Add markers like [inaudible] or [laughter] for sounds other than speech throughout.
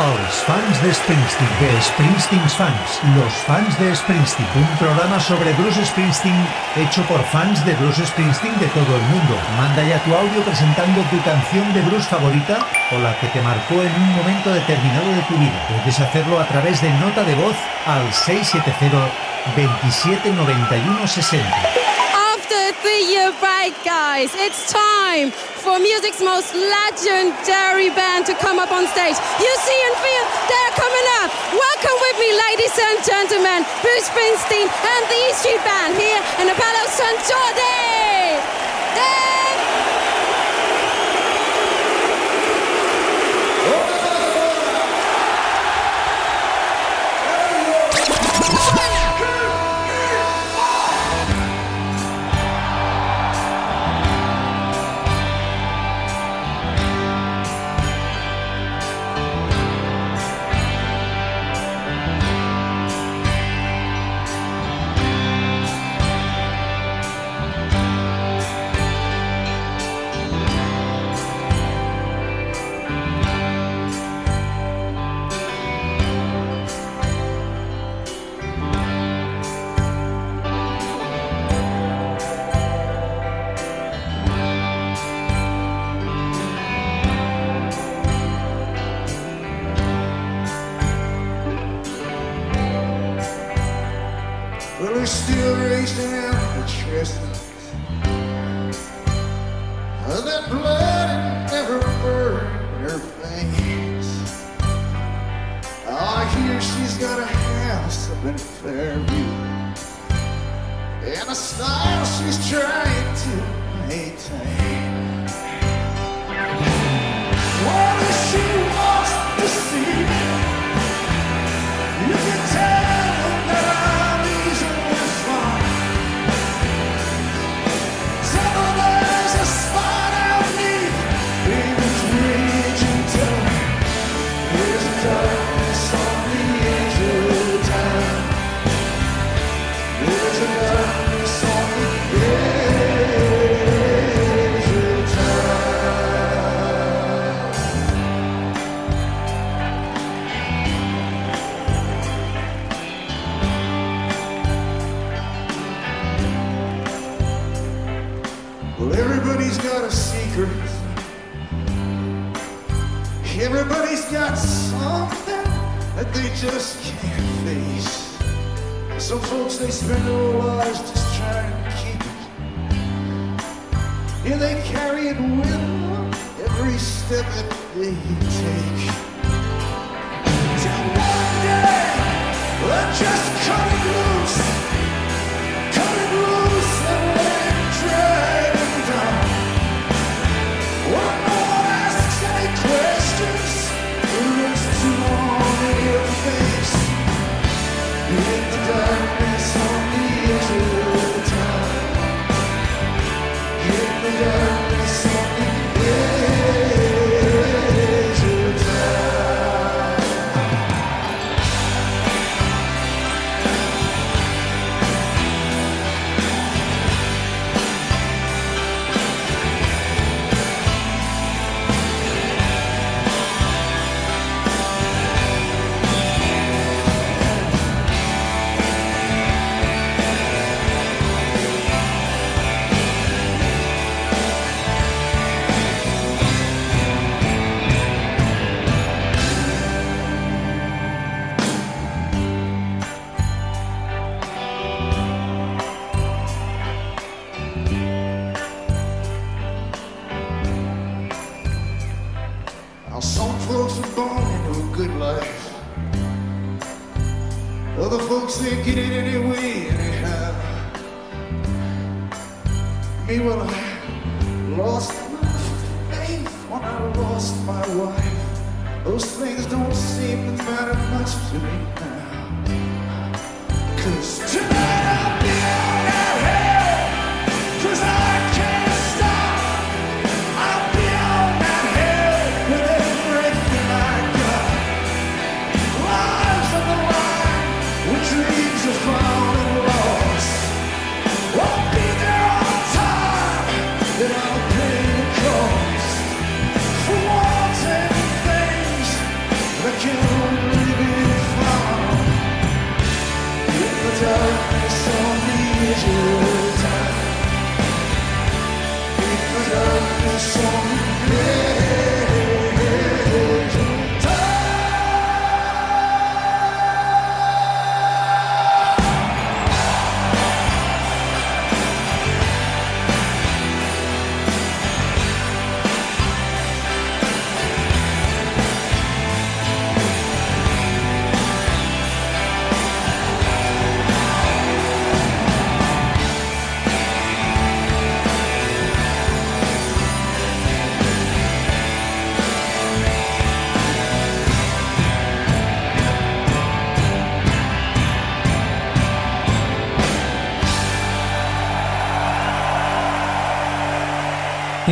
Els fans de Springsteen. De Springsteen's Fans. Los fans de Springsteen. Un programa sobre Bruce Springsteen hecho por fans de Bruce Springsteen de todo el mundo. Manda ya tu audio presentando tu canción de Bruce favorita o la que te marcó en un momento determinado de tu vida. Puedes hacerlo a través de nota de voz al 670 279160 the year guys. It's time for music's most legendary band to come up on stage. You see and feel they're coming up. Welcome with me, ladies and gentlemen, Bruce Springsteen and the E Street Band here in the Palo San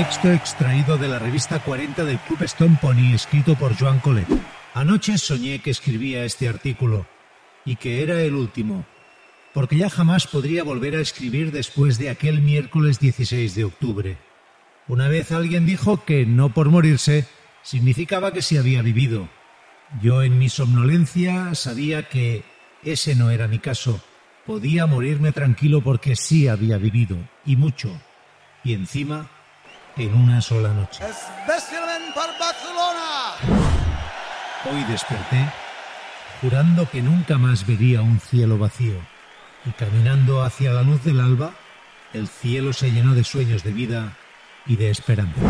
Texto extraído de la revista 40 del Club Stone Pony, escrito por Joan Colet. Anoche soñé que escribía este artículo y que era el último, porque ya jamás podría volver a escribir después de aquel miércoles 16 de octubre. Una vez alguien dijo que no por morirse significaba que se había vivido. Yo en mi somnolencia sabía que ese no era mi caso. Podía morirme tranquilo porque sí había vivido, y mucho. Y encima en una sola noche. Hoy desperté jurando que nunca más vería un cielo vacío y caminando hacia la luz del alba, el cielo se llenó de sueños de vida y de esperanza.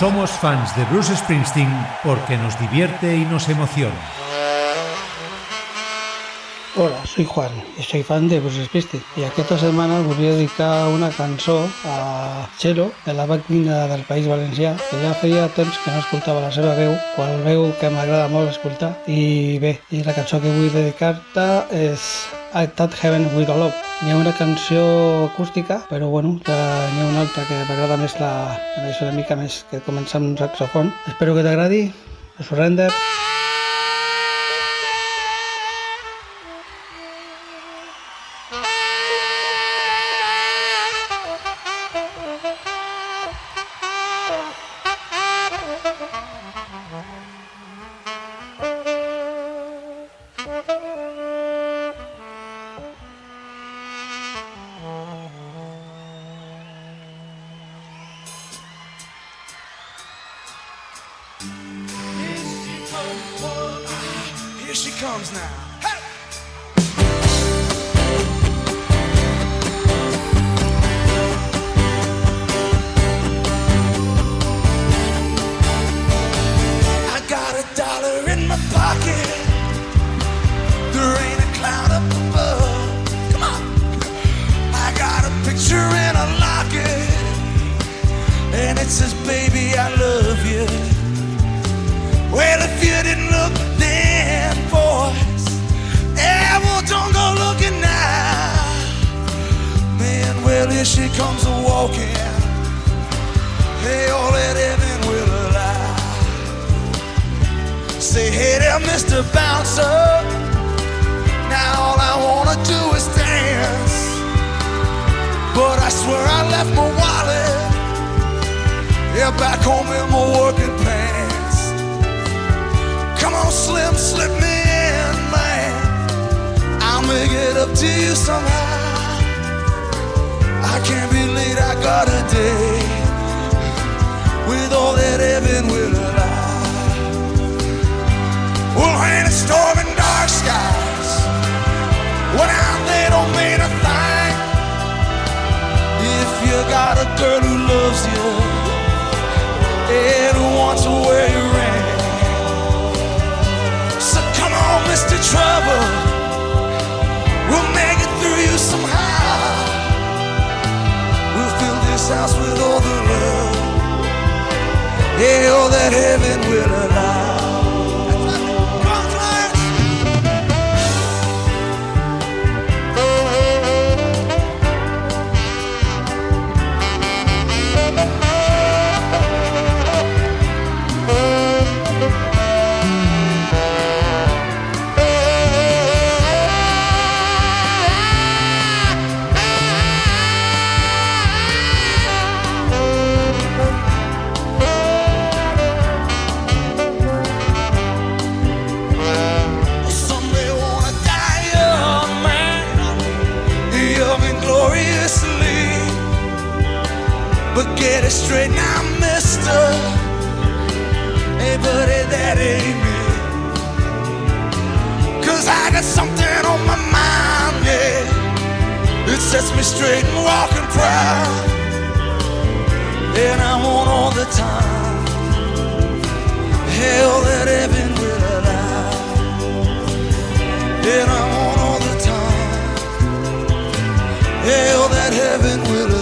Somos fans de Bruce Springsteen porque nos divierte y nos emociona. Hola, soy Juan y soy fan de Bruce Springsteen i aquesta setmana volia dedicar una cançó a Chelo, de la màquina del País Valencià, que ja feia temps que no escoltava la seva veu, qual veu que m'agrada molt escoltar. I bé, i la cançó que vull dedicar-te és I Thought Heaven With a Love. Hi ha una canció acústica, però bueno, ja n'hi ha una altra que m'agrada més la, més una mica més que comença amb un saxofon. Espero que t'agradi. Surrender. Here a girl who loves you and wants to wear your ring. So come on, Mr. Trouble. We'll make it through you somehow. We'll fill this house with all the love. Yeah, all that heaven will allow. It sets me straight and walking proud. And I want all the time. Hell, that heaven will allow. And I want all the time. Hell, that heaven will allow.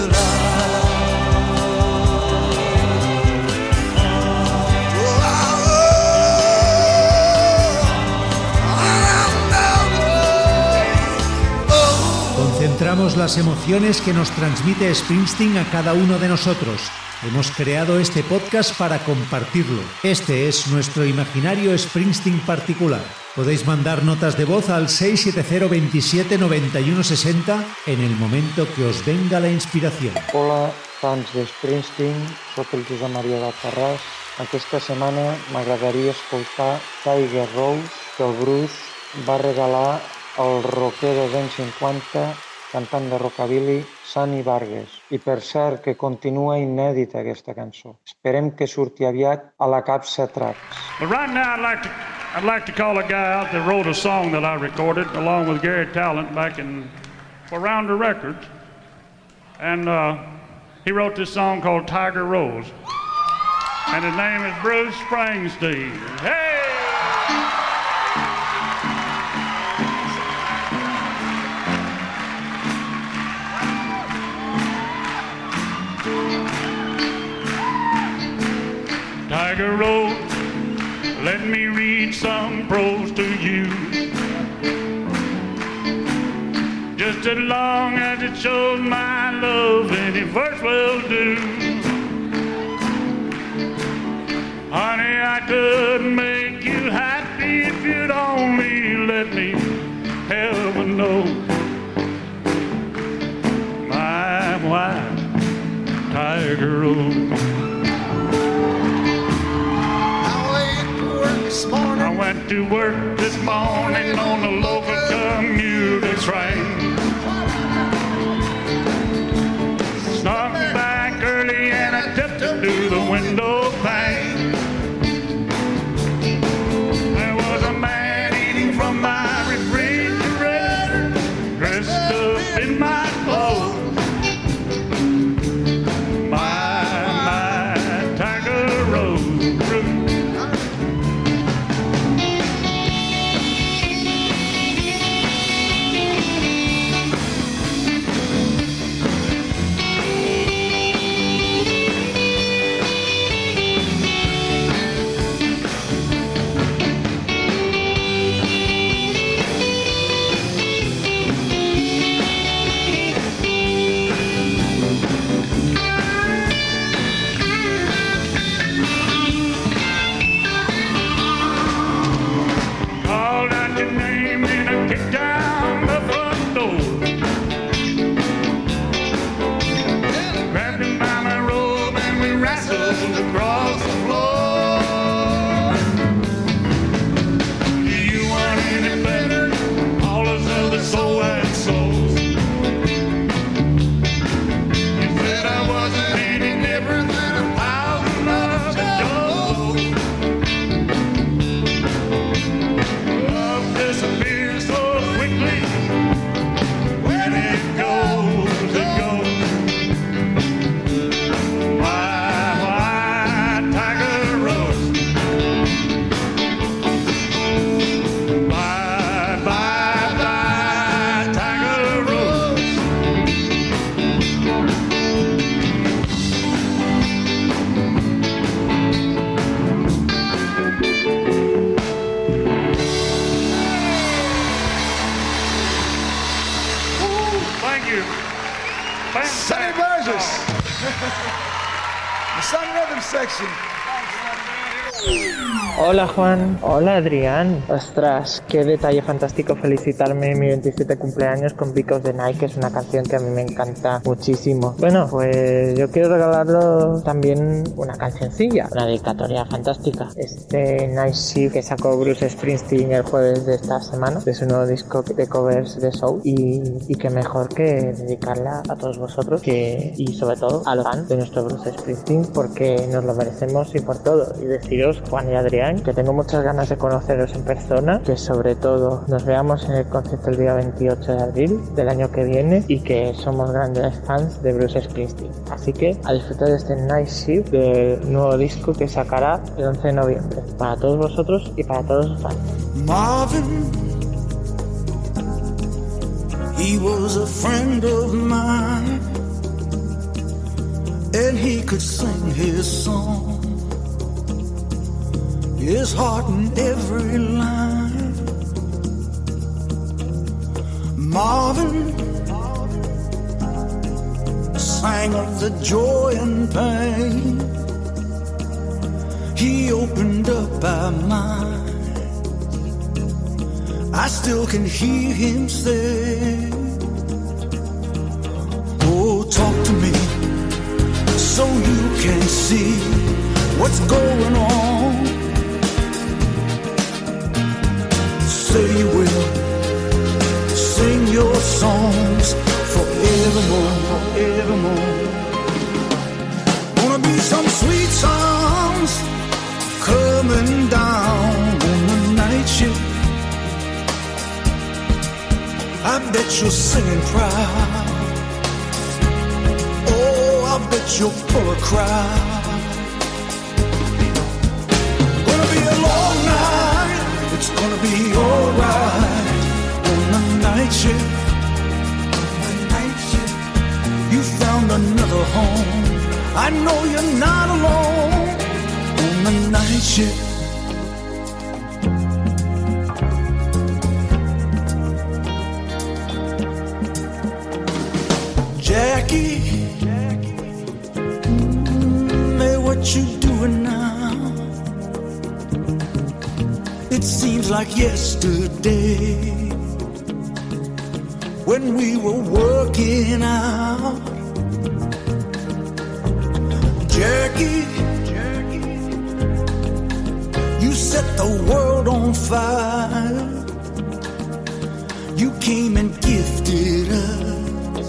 Las emociones que nos transmite Springsteen a cada uno de nosotros. Hemos creado este podcast para compartirlo. Este es nuestro imaginario Springsteen particular. Podéis mandar notas de voz al 670 27 91 60 en el momento que os venga la inspiración. Hola, fans de Springsteen, sóc el Josep Maria Balfarràs. Aquesta setmana m'agradaria escoltar Tiger Rose, que el Bruce va regalar al rocker dels anys 50, cantant de rockabilly, Vargas. I per cert, que continua inèdita aquesta cançó. Esperem que surti aviat a la capsa Tracks. But right now, I'd like to I'd like to call a guy out that wrote a song that I recorded along with Garry Tallent back in for Rounder Records, and uh, he wrote this song called Tiger Rose. and his name is Bruce Springsteen. Hey! Tiger Rose, let me read some prose to you. Just as long as it shows my love, any verse will do. Honey, I could make you happy if you'd only let me. Heaven knows, my wife, Tiger Rose. Went to work this morning on the local commuter train. Juan, hola Adrián. Ostras, qué detalle fantástico felicitarme en mi 27 cumpleaños con Because the Night, que es una canción que a mí me encanta muchísimo. Bueno, pues yo quiero regalarlo también una cancioncilla, una dedicatoria fantástica. Este Night Shift que sacó Bruce Springsteen el jueves de esta semana, de su nuevo disco de covers de Soul, y, y que mejor que dedicarla a todos vosotros que, y sobre todo a los fans de nuestro Bruce Springsteen, porque nos lo merecemos y por todo. Y deciros, Juan y Adrián, que tengo muchas ganas de conoceros en persona, que sobre todo nos veamos en el concierto el día 28 de abril del año que viene y que somos grandes fans de Bruce Springsteen. Así que a disfrutar de este Night Shift del nuevo disco que sacará el 11 de noviembre. Para todos vosotros y para todos los fans. Marvin, he was a friend of mine, and he could sing his song, his heart in every line. Marvin sang of the joy and pain. He opened up our mind. I still can hear him say, Oh, talk to me so you can see what's going on. Say you will sing your songs forevermore, forevermore. Gonna be some sweet songs coming down on the night shift. I bet you're singing proud. Oh, I bet you're full of crowd. Gonna be a long night. It's gonna be alright on the night shift. You found another home. I know you're not alone the night. Jackie, hey, what you doing now? It seems like yesterday when we were working out. Jackie, set the world on fire. You came and gifted us.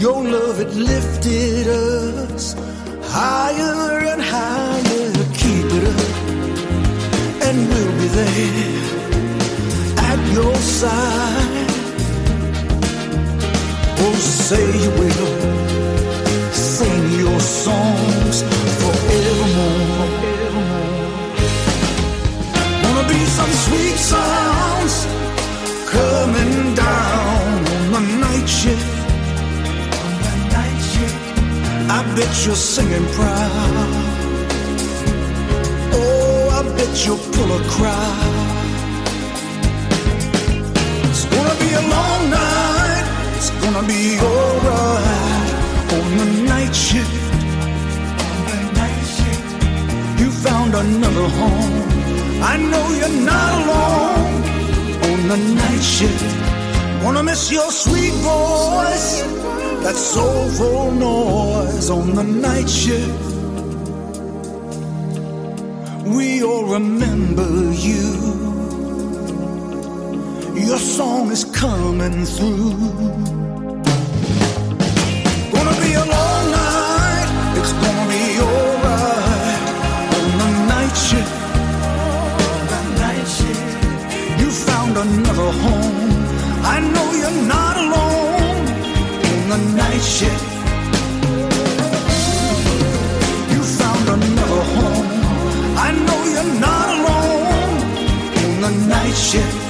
Your love, it lifted us higher and higher. Keep it up, and we'll be there at your side. Oh, say you will sing your songs forevermore. Sweet sounds coming down on the night shift. On the night shift. I bet you're singing proud. Oh, I bet you'll pull a crowd. It's gonna be a long night. It's gonna be alright on the night shift. on the night shift. You found another home. I know you're not alone on the night shift. Wanna miss your sweet voice, that soulful noise on the night shift. We all remember you. Your song is coming through. You're not alone on the night shift. You found another home. I know you're not alone on the night shift.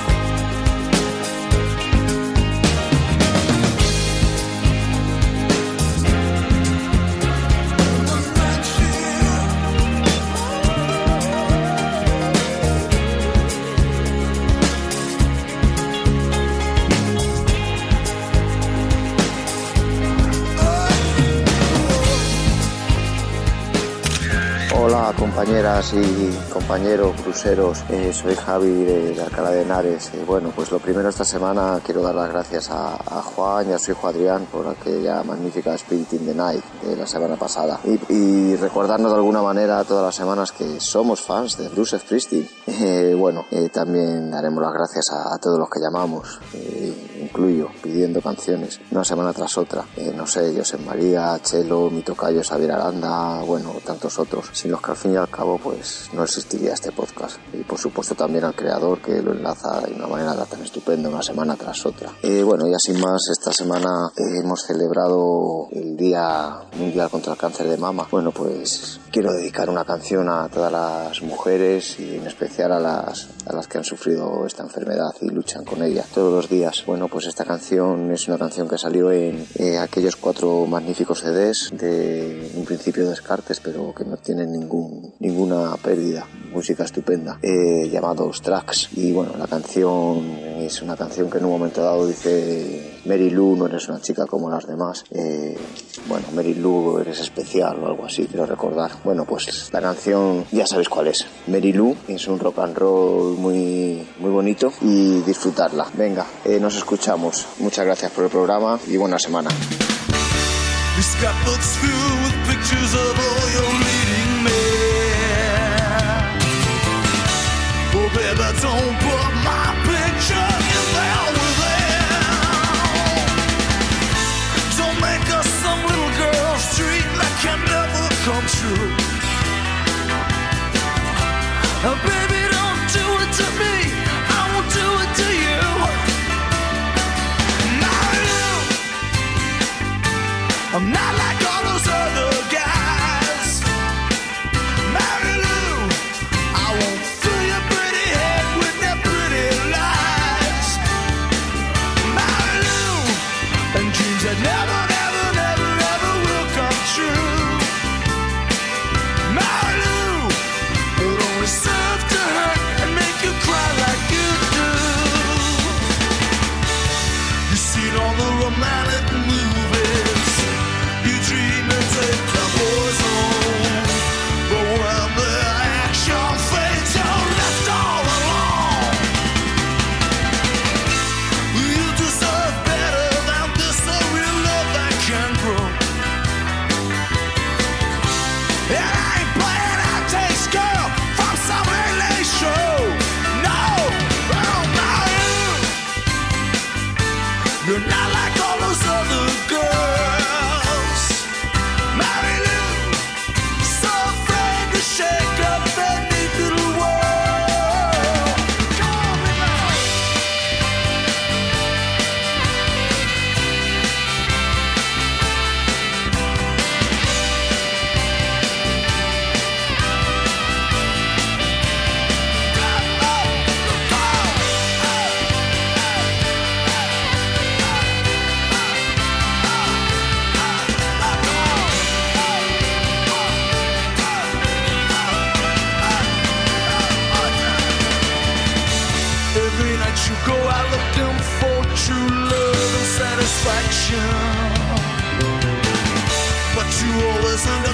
Compañeras y compañeros cruceros, Eh, soy Javi de, de Alcalá de Henares. Eh, bueno, pues lo primero esta semana quiero dar las gracias a, Juan y a su hijo Adrián por aquella magnífica the Night de la semana pasada. Y, y recordarnos de alguna manera todas las semanas que somos fans de Bruce Springsteen. [laughs] Eh, bueno, eh, también daremos las gracias a, todos los que llamamos, incluyo, pidiendo canciones, una semana tras otra. Eh, no sé, José María, Chelo, mi tocayo Xavier Aranda, bueno, tantos otros, sin los que al fin y al cabo pues no existiría este podcast. Y por supuesto también al creador que lo enlaza de una manera tan estupenda una semana tras otra. Eh, bueno, ya sin más, esta semana eh, hemos celebrado el Día Mundial contra el Cáncer de Mama. Bueno, pues quiero dedicar una canción a todas las mujeres y en especial a las, a las que han sufrido esta enfermedad y luchan con ella todos los días. Bueno, pues esta canción es una canción que salió en eh, aquellos cuatro magníficos CDs de un principio Descartes, pero que no tienen ningún, ninguna pérdida. Música estupenda, eh, llamados Tracks. Y bueno, la canción es una canción que en un momento dado dice Mary Lou, no eres una chica como las demás. Eh, bueno, Mary Lou, eres especial o algo así, quiero recordar. Bueno, pues la canción ya sabéis cuál es. Mary Lou es un rock and roll muy, muy bonito y disfrutarla. Venga, eh, nos escuchamos. Muchas gracias por el programa y buena semana. you always understand.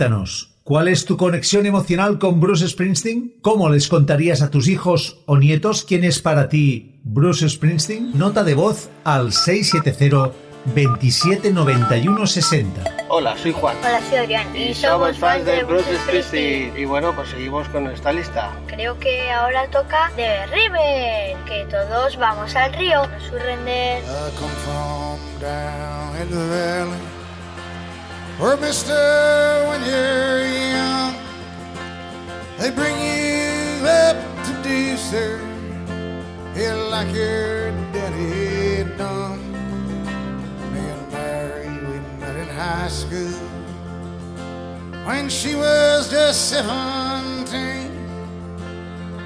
Cuéntanos, ¿cuál es tu conexión emocional con Bruce Springsteen? ¿Cómo les contarías a tus hijos o nietos quién es para ti Bruce Springsteen? Nota de voz al 670 279160. Hola, soy Juan. Hola, soy Adrián. Y, somos fans de, de Bruce Springsteen. Y bueno, pues seguimos con esta lista. Creo que ahora toca The River, que todos vamos al río. Surrender. Or mister, when you're young, they bring you up to do, sir. Yeah, like your daddy done. Me and Mary, we met in high school. When she was just seventeen,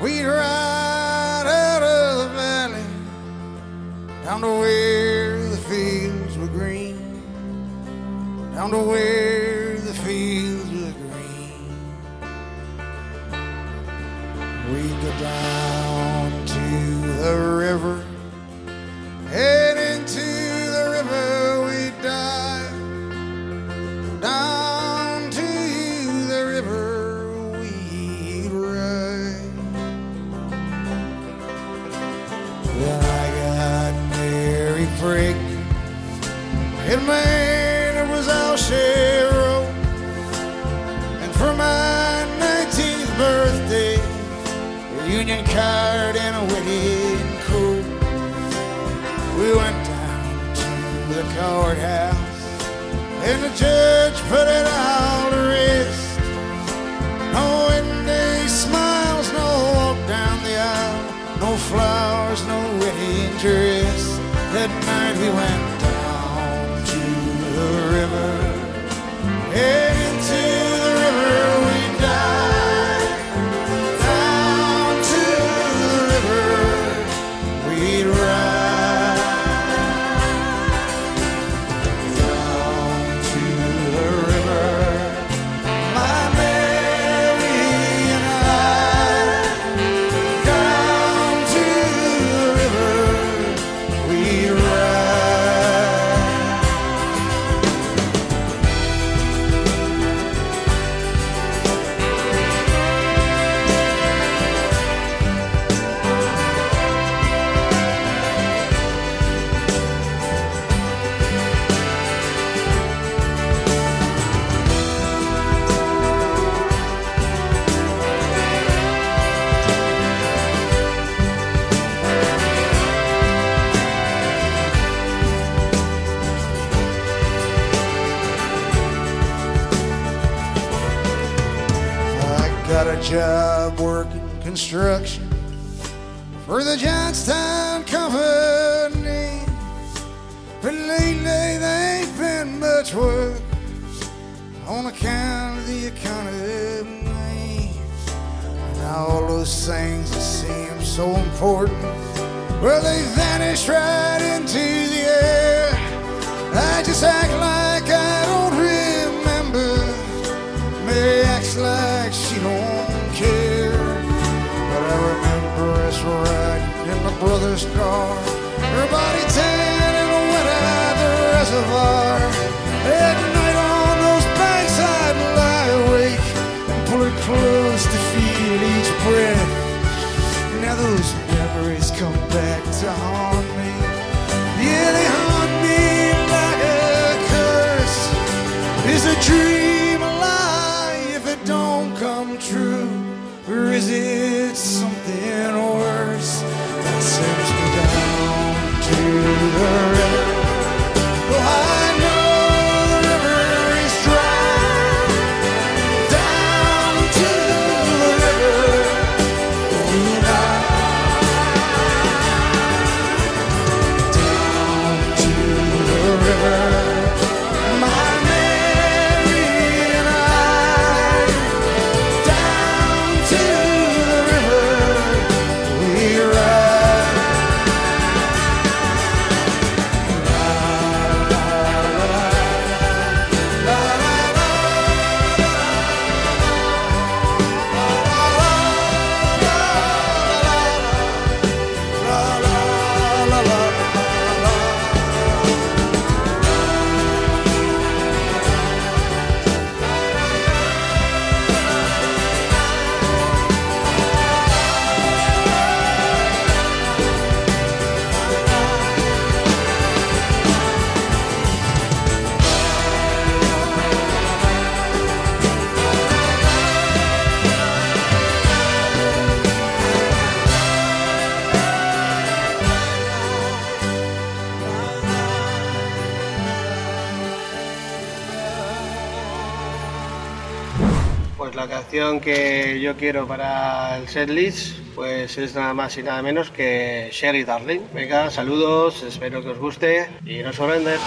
we'd ride out of the valley down to where the fields were green down to where the fields are green. We go down to the river judge put it out. Got a job working construction for the Johnstown Company. But lately there ain't been much work on account of the economy. And all those things that seem so important, well, they vanish right into the air. I just act like. Mary acts like she don't care. But I remember us riding in my brother's car. Her body tan and went out the reservoir. At night on those banks I'd lie awake and pull her close to feel each breath. Now those memories come back to haunt is it something canción que yo quiero para el setlist pues es nada más y nada menos que Sherry Darling. Venga, saludos, espero que os guste y no sorprender.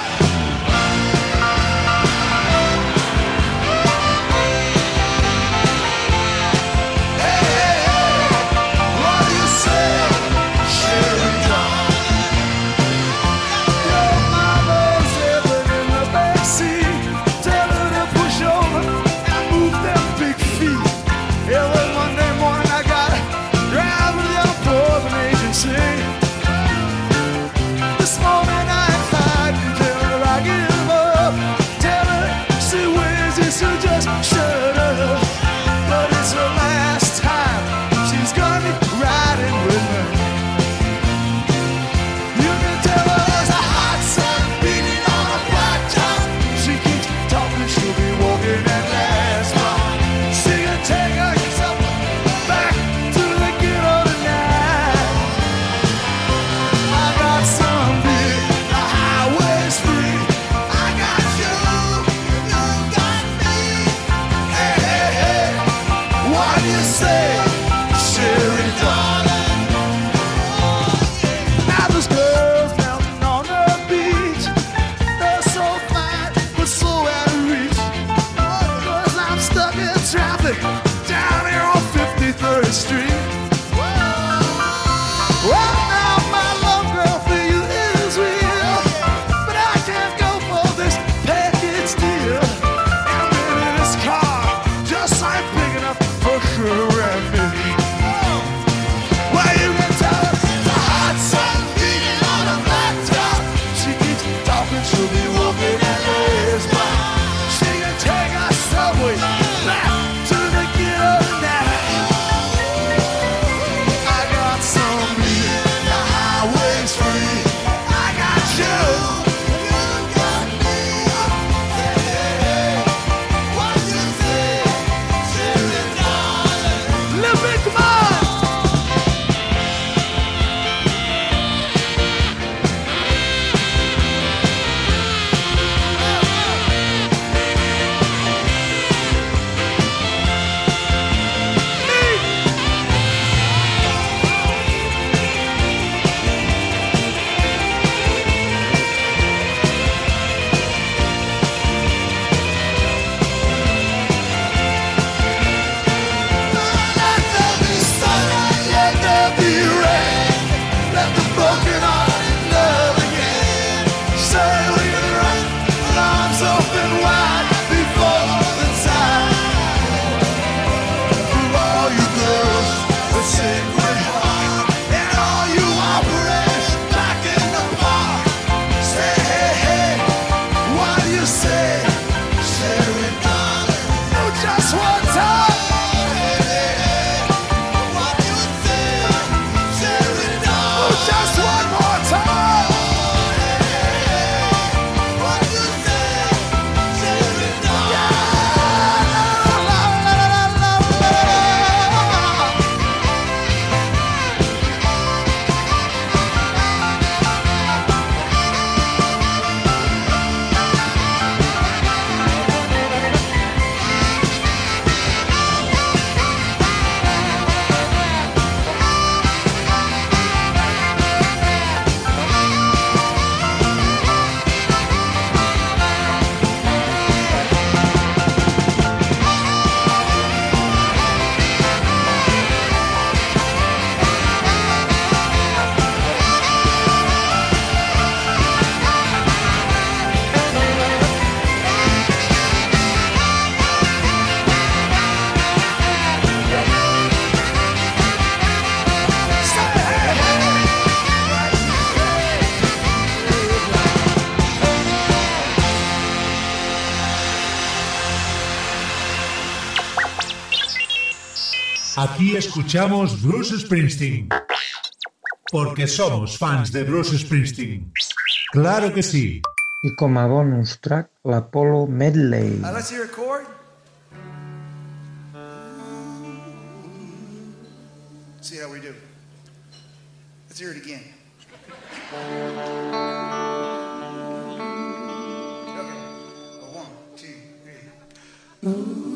Aquí escuchamos Bruce Springsteen. Porque somos fans de Bruce Springsteen. Claro que sí. I com a bonus track, l'Apollo Medley. Now let's hear a chord. See how we do. Let's hear it again. Okay. One, two, three.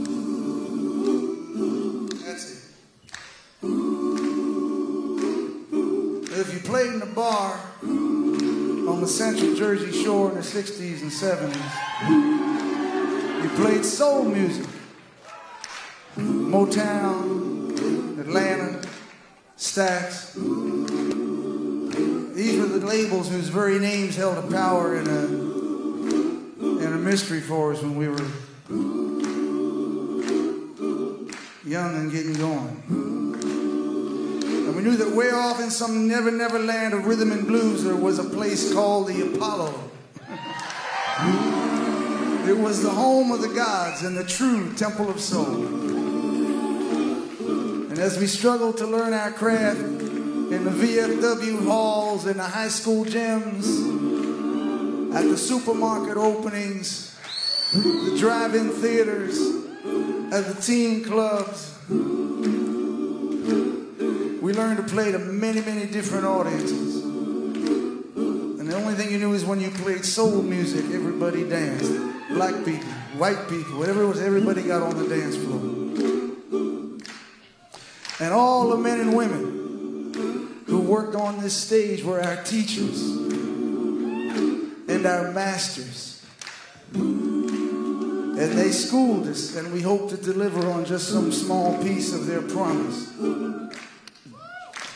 Bar on the Central Jersey Shore in the 60s and 70s, you played soul music. Motown, Atlantic, Stax. These were the labels whose very names held a power and a, and a mystery for us when we were young and getting going. We knew that way off in some never, never land of rhythm and blues, there was a place called the Apollo. It was the home of the gods and the true temple of soul. And as we struggled to learn our craft in the VFW halls, in the high school gyms, at the supermarket openings, the drive-in theaters, at the teen clubs, we learned to play to many, many different audiences. And the only thing you knew is when you played soul music, everybody danced. Black people, white people, whatever it was, everybody got on the dance floor. And all the men and women who worked on this stage were our teachers and our masters. And they schooled us, and we hope to deliver on just some small piece of their promise.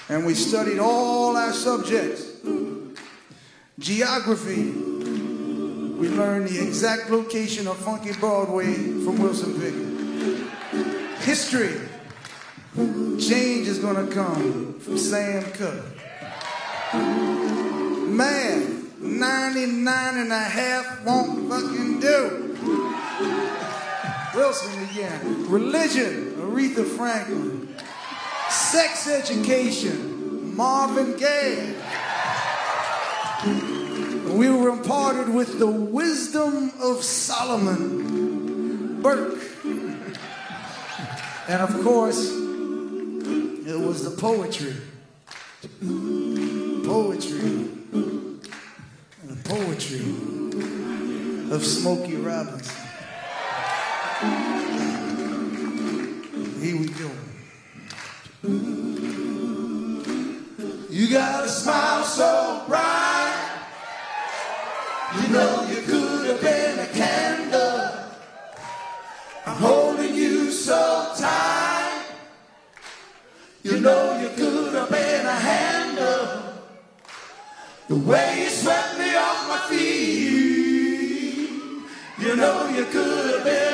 And we studied all our subjects. Geography, we learned the exact location of Funky Broadway from Wilson Pickett. History, change is gonna come from Sam Cooke. Math, 99 and a half won't fucking do. Wilson again. Religion, Aretha Franklin. Sex education, Marvin Gaye. We were imparted with the wisdom of Solomon, Burke. And of course, it was the poetry. Poetry. And the poetry of Smokey Robinson. Here we go. You got a smile so bright. You know you could have been a candle. I'm holding you so tight. You know you could have been a handle. The way you swept me off my feet. You know you could have been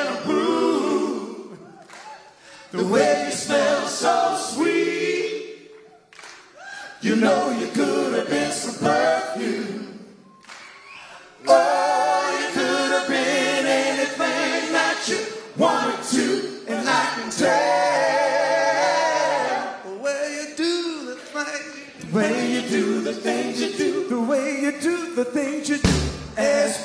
the things you do, as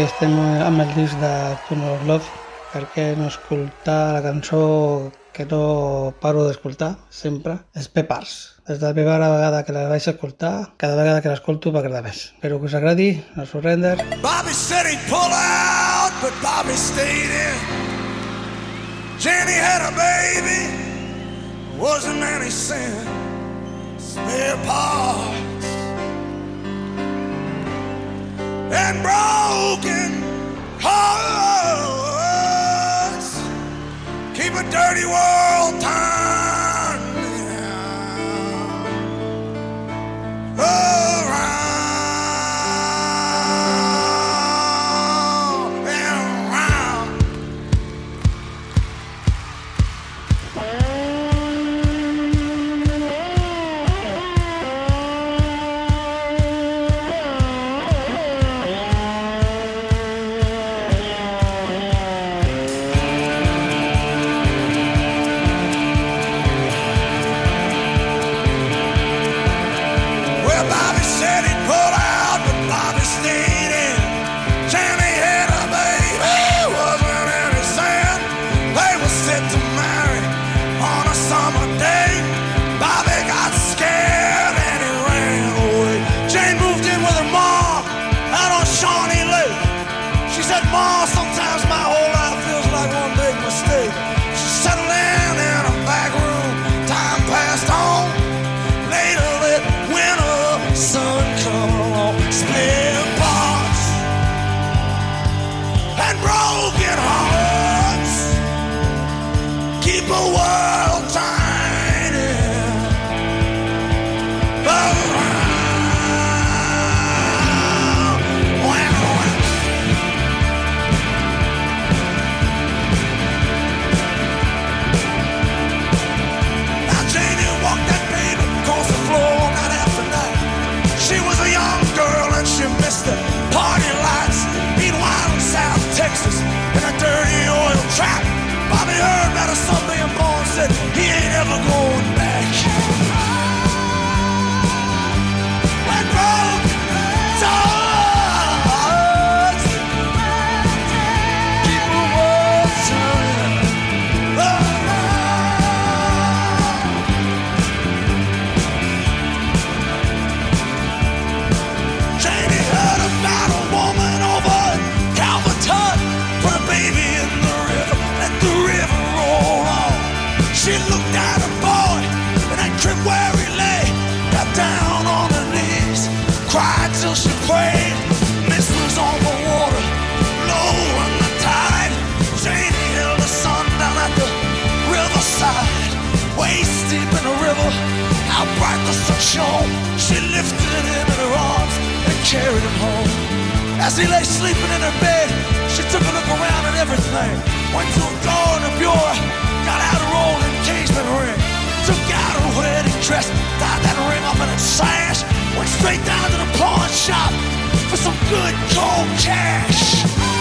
que estem amb el disc de Tunnel of Love, per què no escoltar la cançó que no paro d'escoltar sempre? És. Des de la primera vegada que la vaig escoltar, cada vegada que l'escolto m'agrada més. Espero que us agradi, no surrender. Bobby said he'd pull out, but Bobby stayed in. Jenny had a baby, wasn't any sin. Spare parts and broken hearts. Keep a dirty world turning around oh. The shone! She lifted him in her arms and carried him home. As he lay sleeping in her bed, she took a look around at everything. Went to a drawer in her bureau, got out her old engagement ring, took out her wedding dress, tied that ring up in a sash, went straight down to the pawn shop for some good cold cash.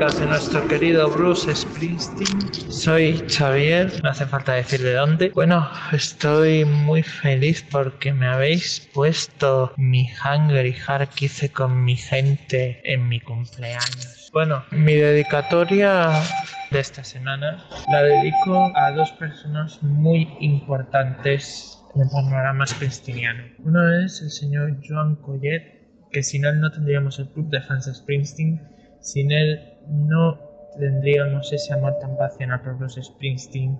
Fanáticas de nuestro querido Bruce Springsteen. Soy Xavier, no hace falta decir de dónde. Bueno, estoy muy feliz porque me habéis puesto mi Hungry Heart que hice con mi gente en mi cumpleaños. Bueno, mi dedicatoria de esta semana la dedico a dos personas muy importantes en el panorama springsteeniano. Uno es el señor Joan Collet, que sin él no tendríamos el club de fans de Springsteen, sin él no tendríamos ese amor tan pasional por Bruce Springsteen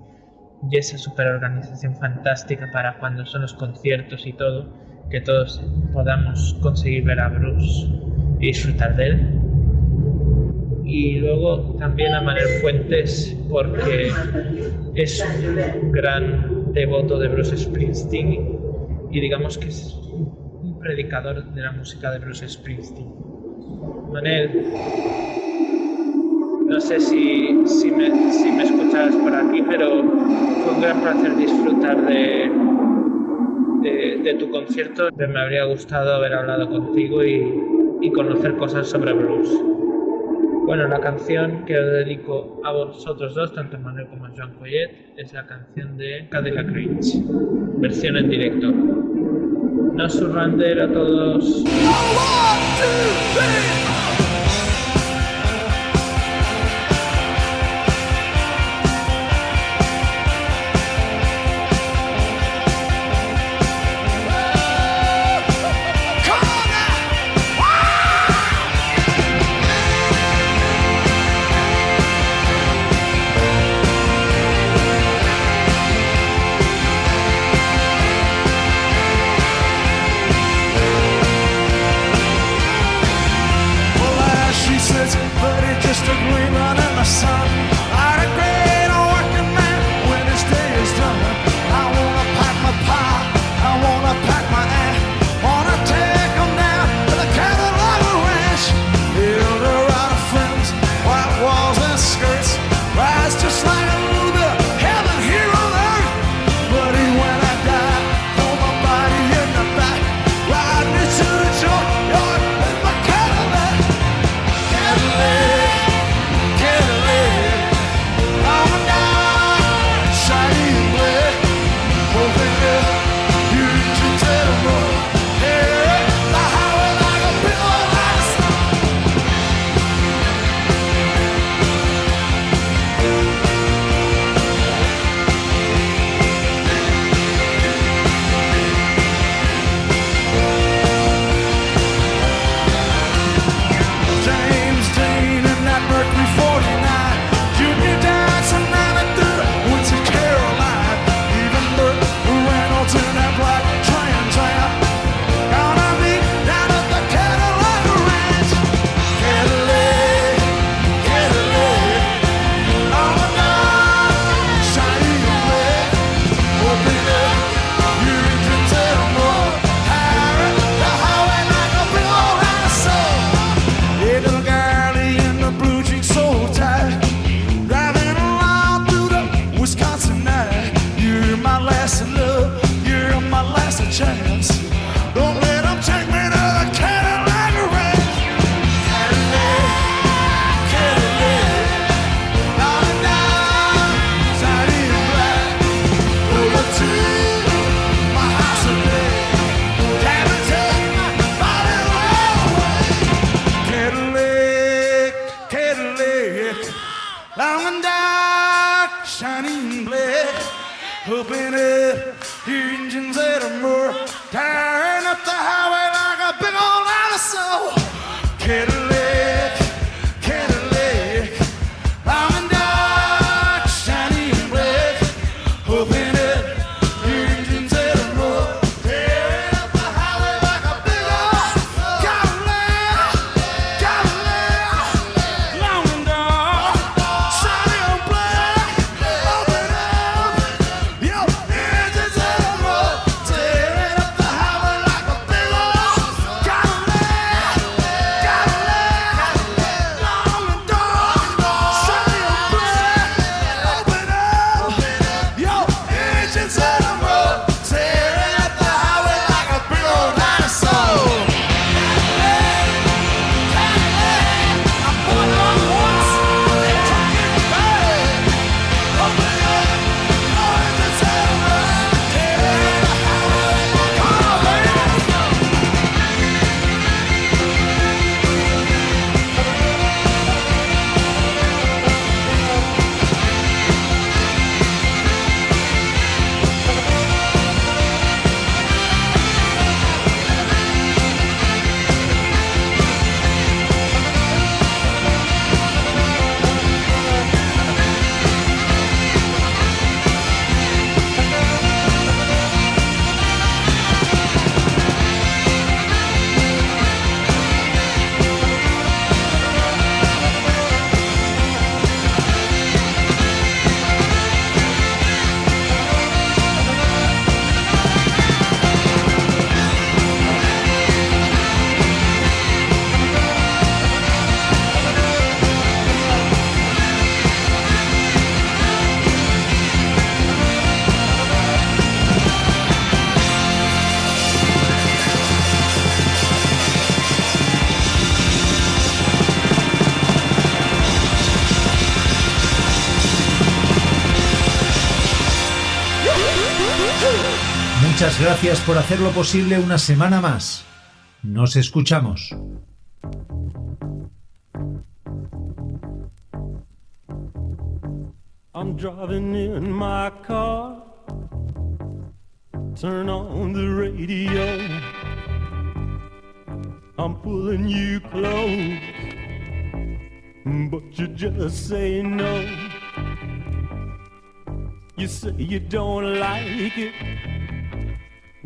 y esa superorganización fantástica para cuando son los conciertos y todo, que todos podamos conseguir ver a Bruce y disfrutar de él. Y luego también a Manuel Fuentes porque es un gran devoto de Bruce Springsteen y digamos que es un predicador de la música de Bruce Springsteen. Manel, no sé si, si, me, si me escuchabas por aquí, pero fue un gran placer disfrutar de, de, tu concierto. Me habría gustado haber hablado contigo y, conocer cosas sobre Bruce. Bueno, la canción que os dedico a vosotros dos, tanto Manuel como Joan Collet, es la canción de Cadillac Ridge, versión en directo. No surrander a todos. Gracias por hacerlo posible una semana más. Nos escuchamos. I'm driving in my car. Turn on the radio. I'm pulling you close. But you just say no. You say you don't like it.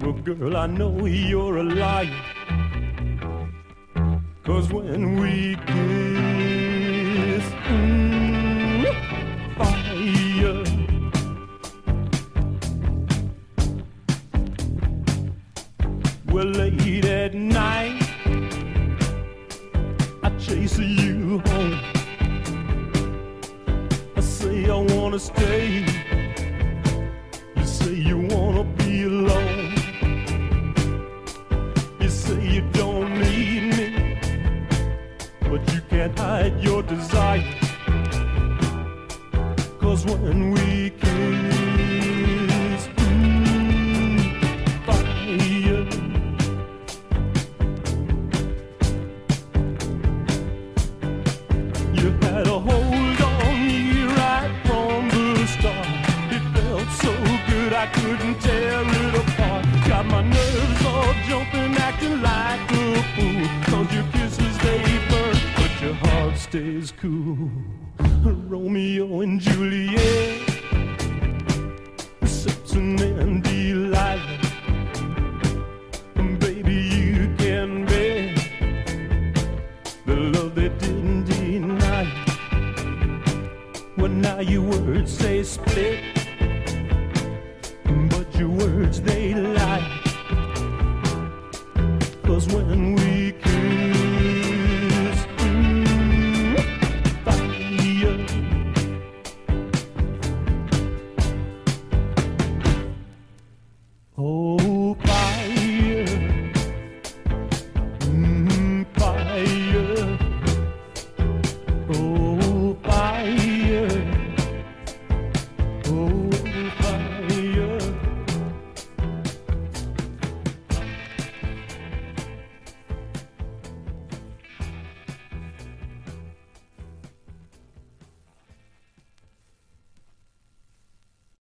Well, girl, I know you're a liar. Cause when we kiss, mm, fire. Well, lady.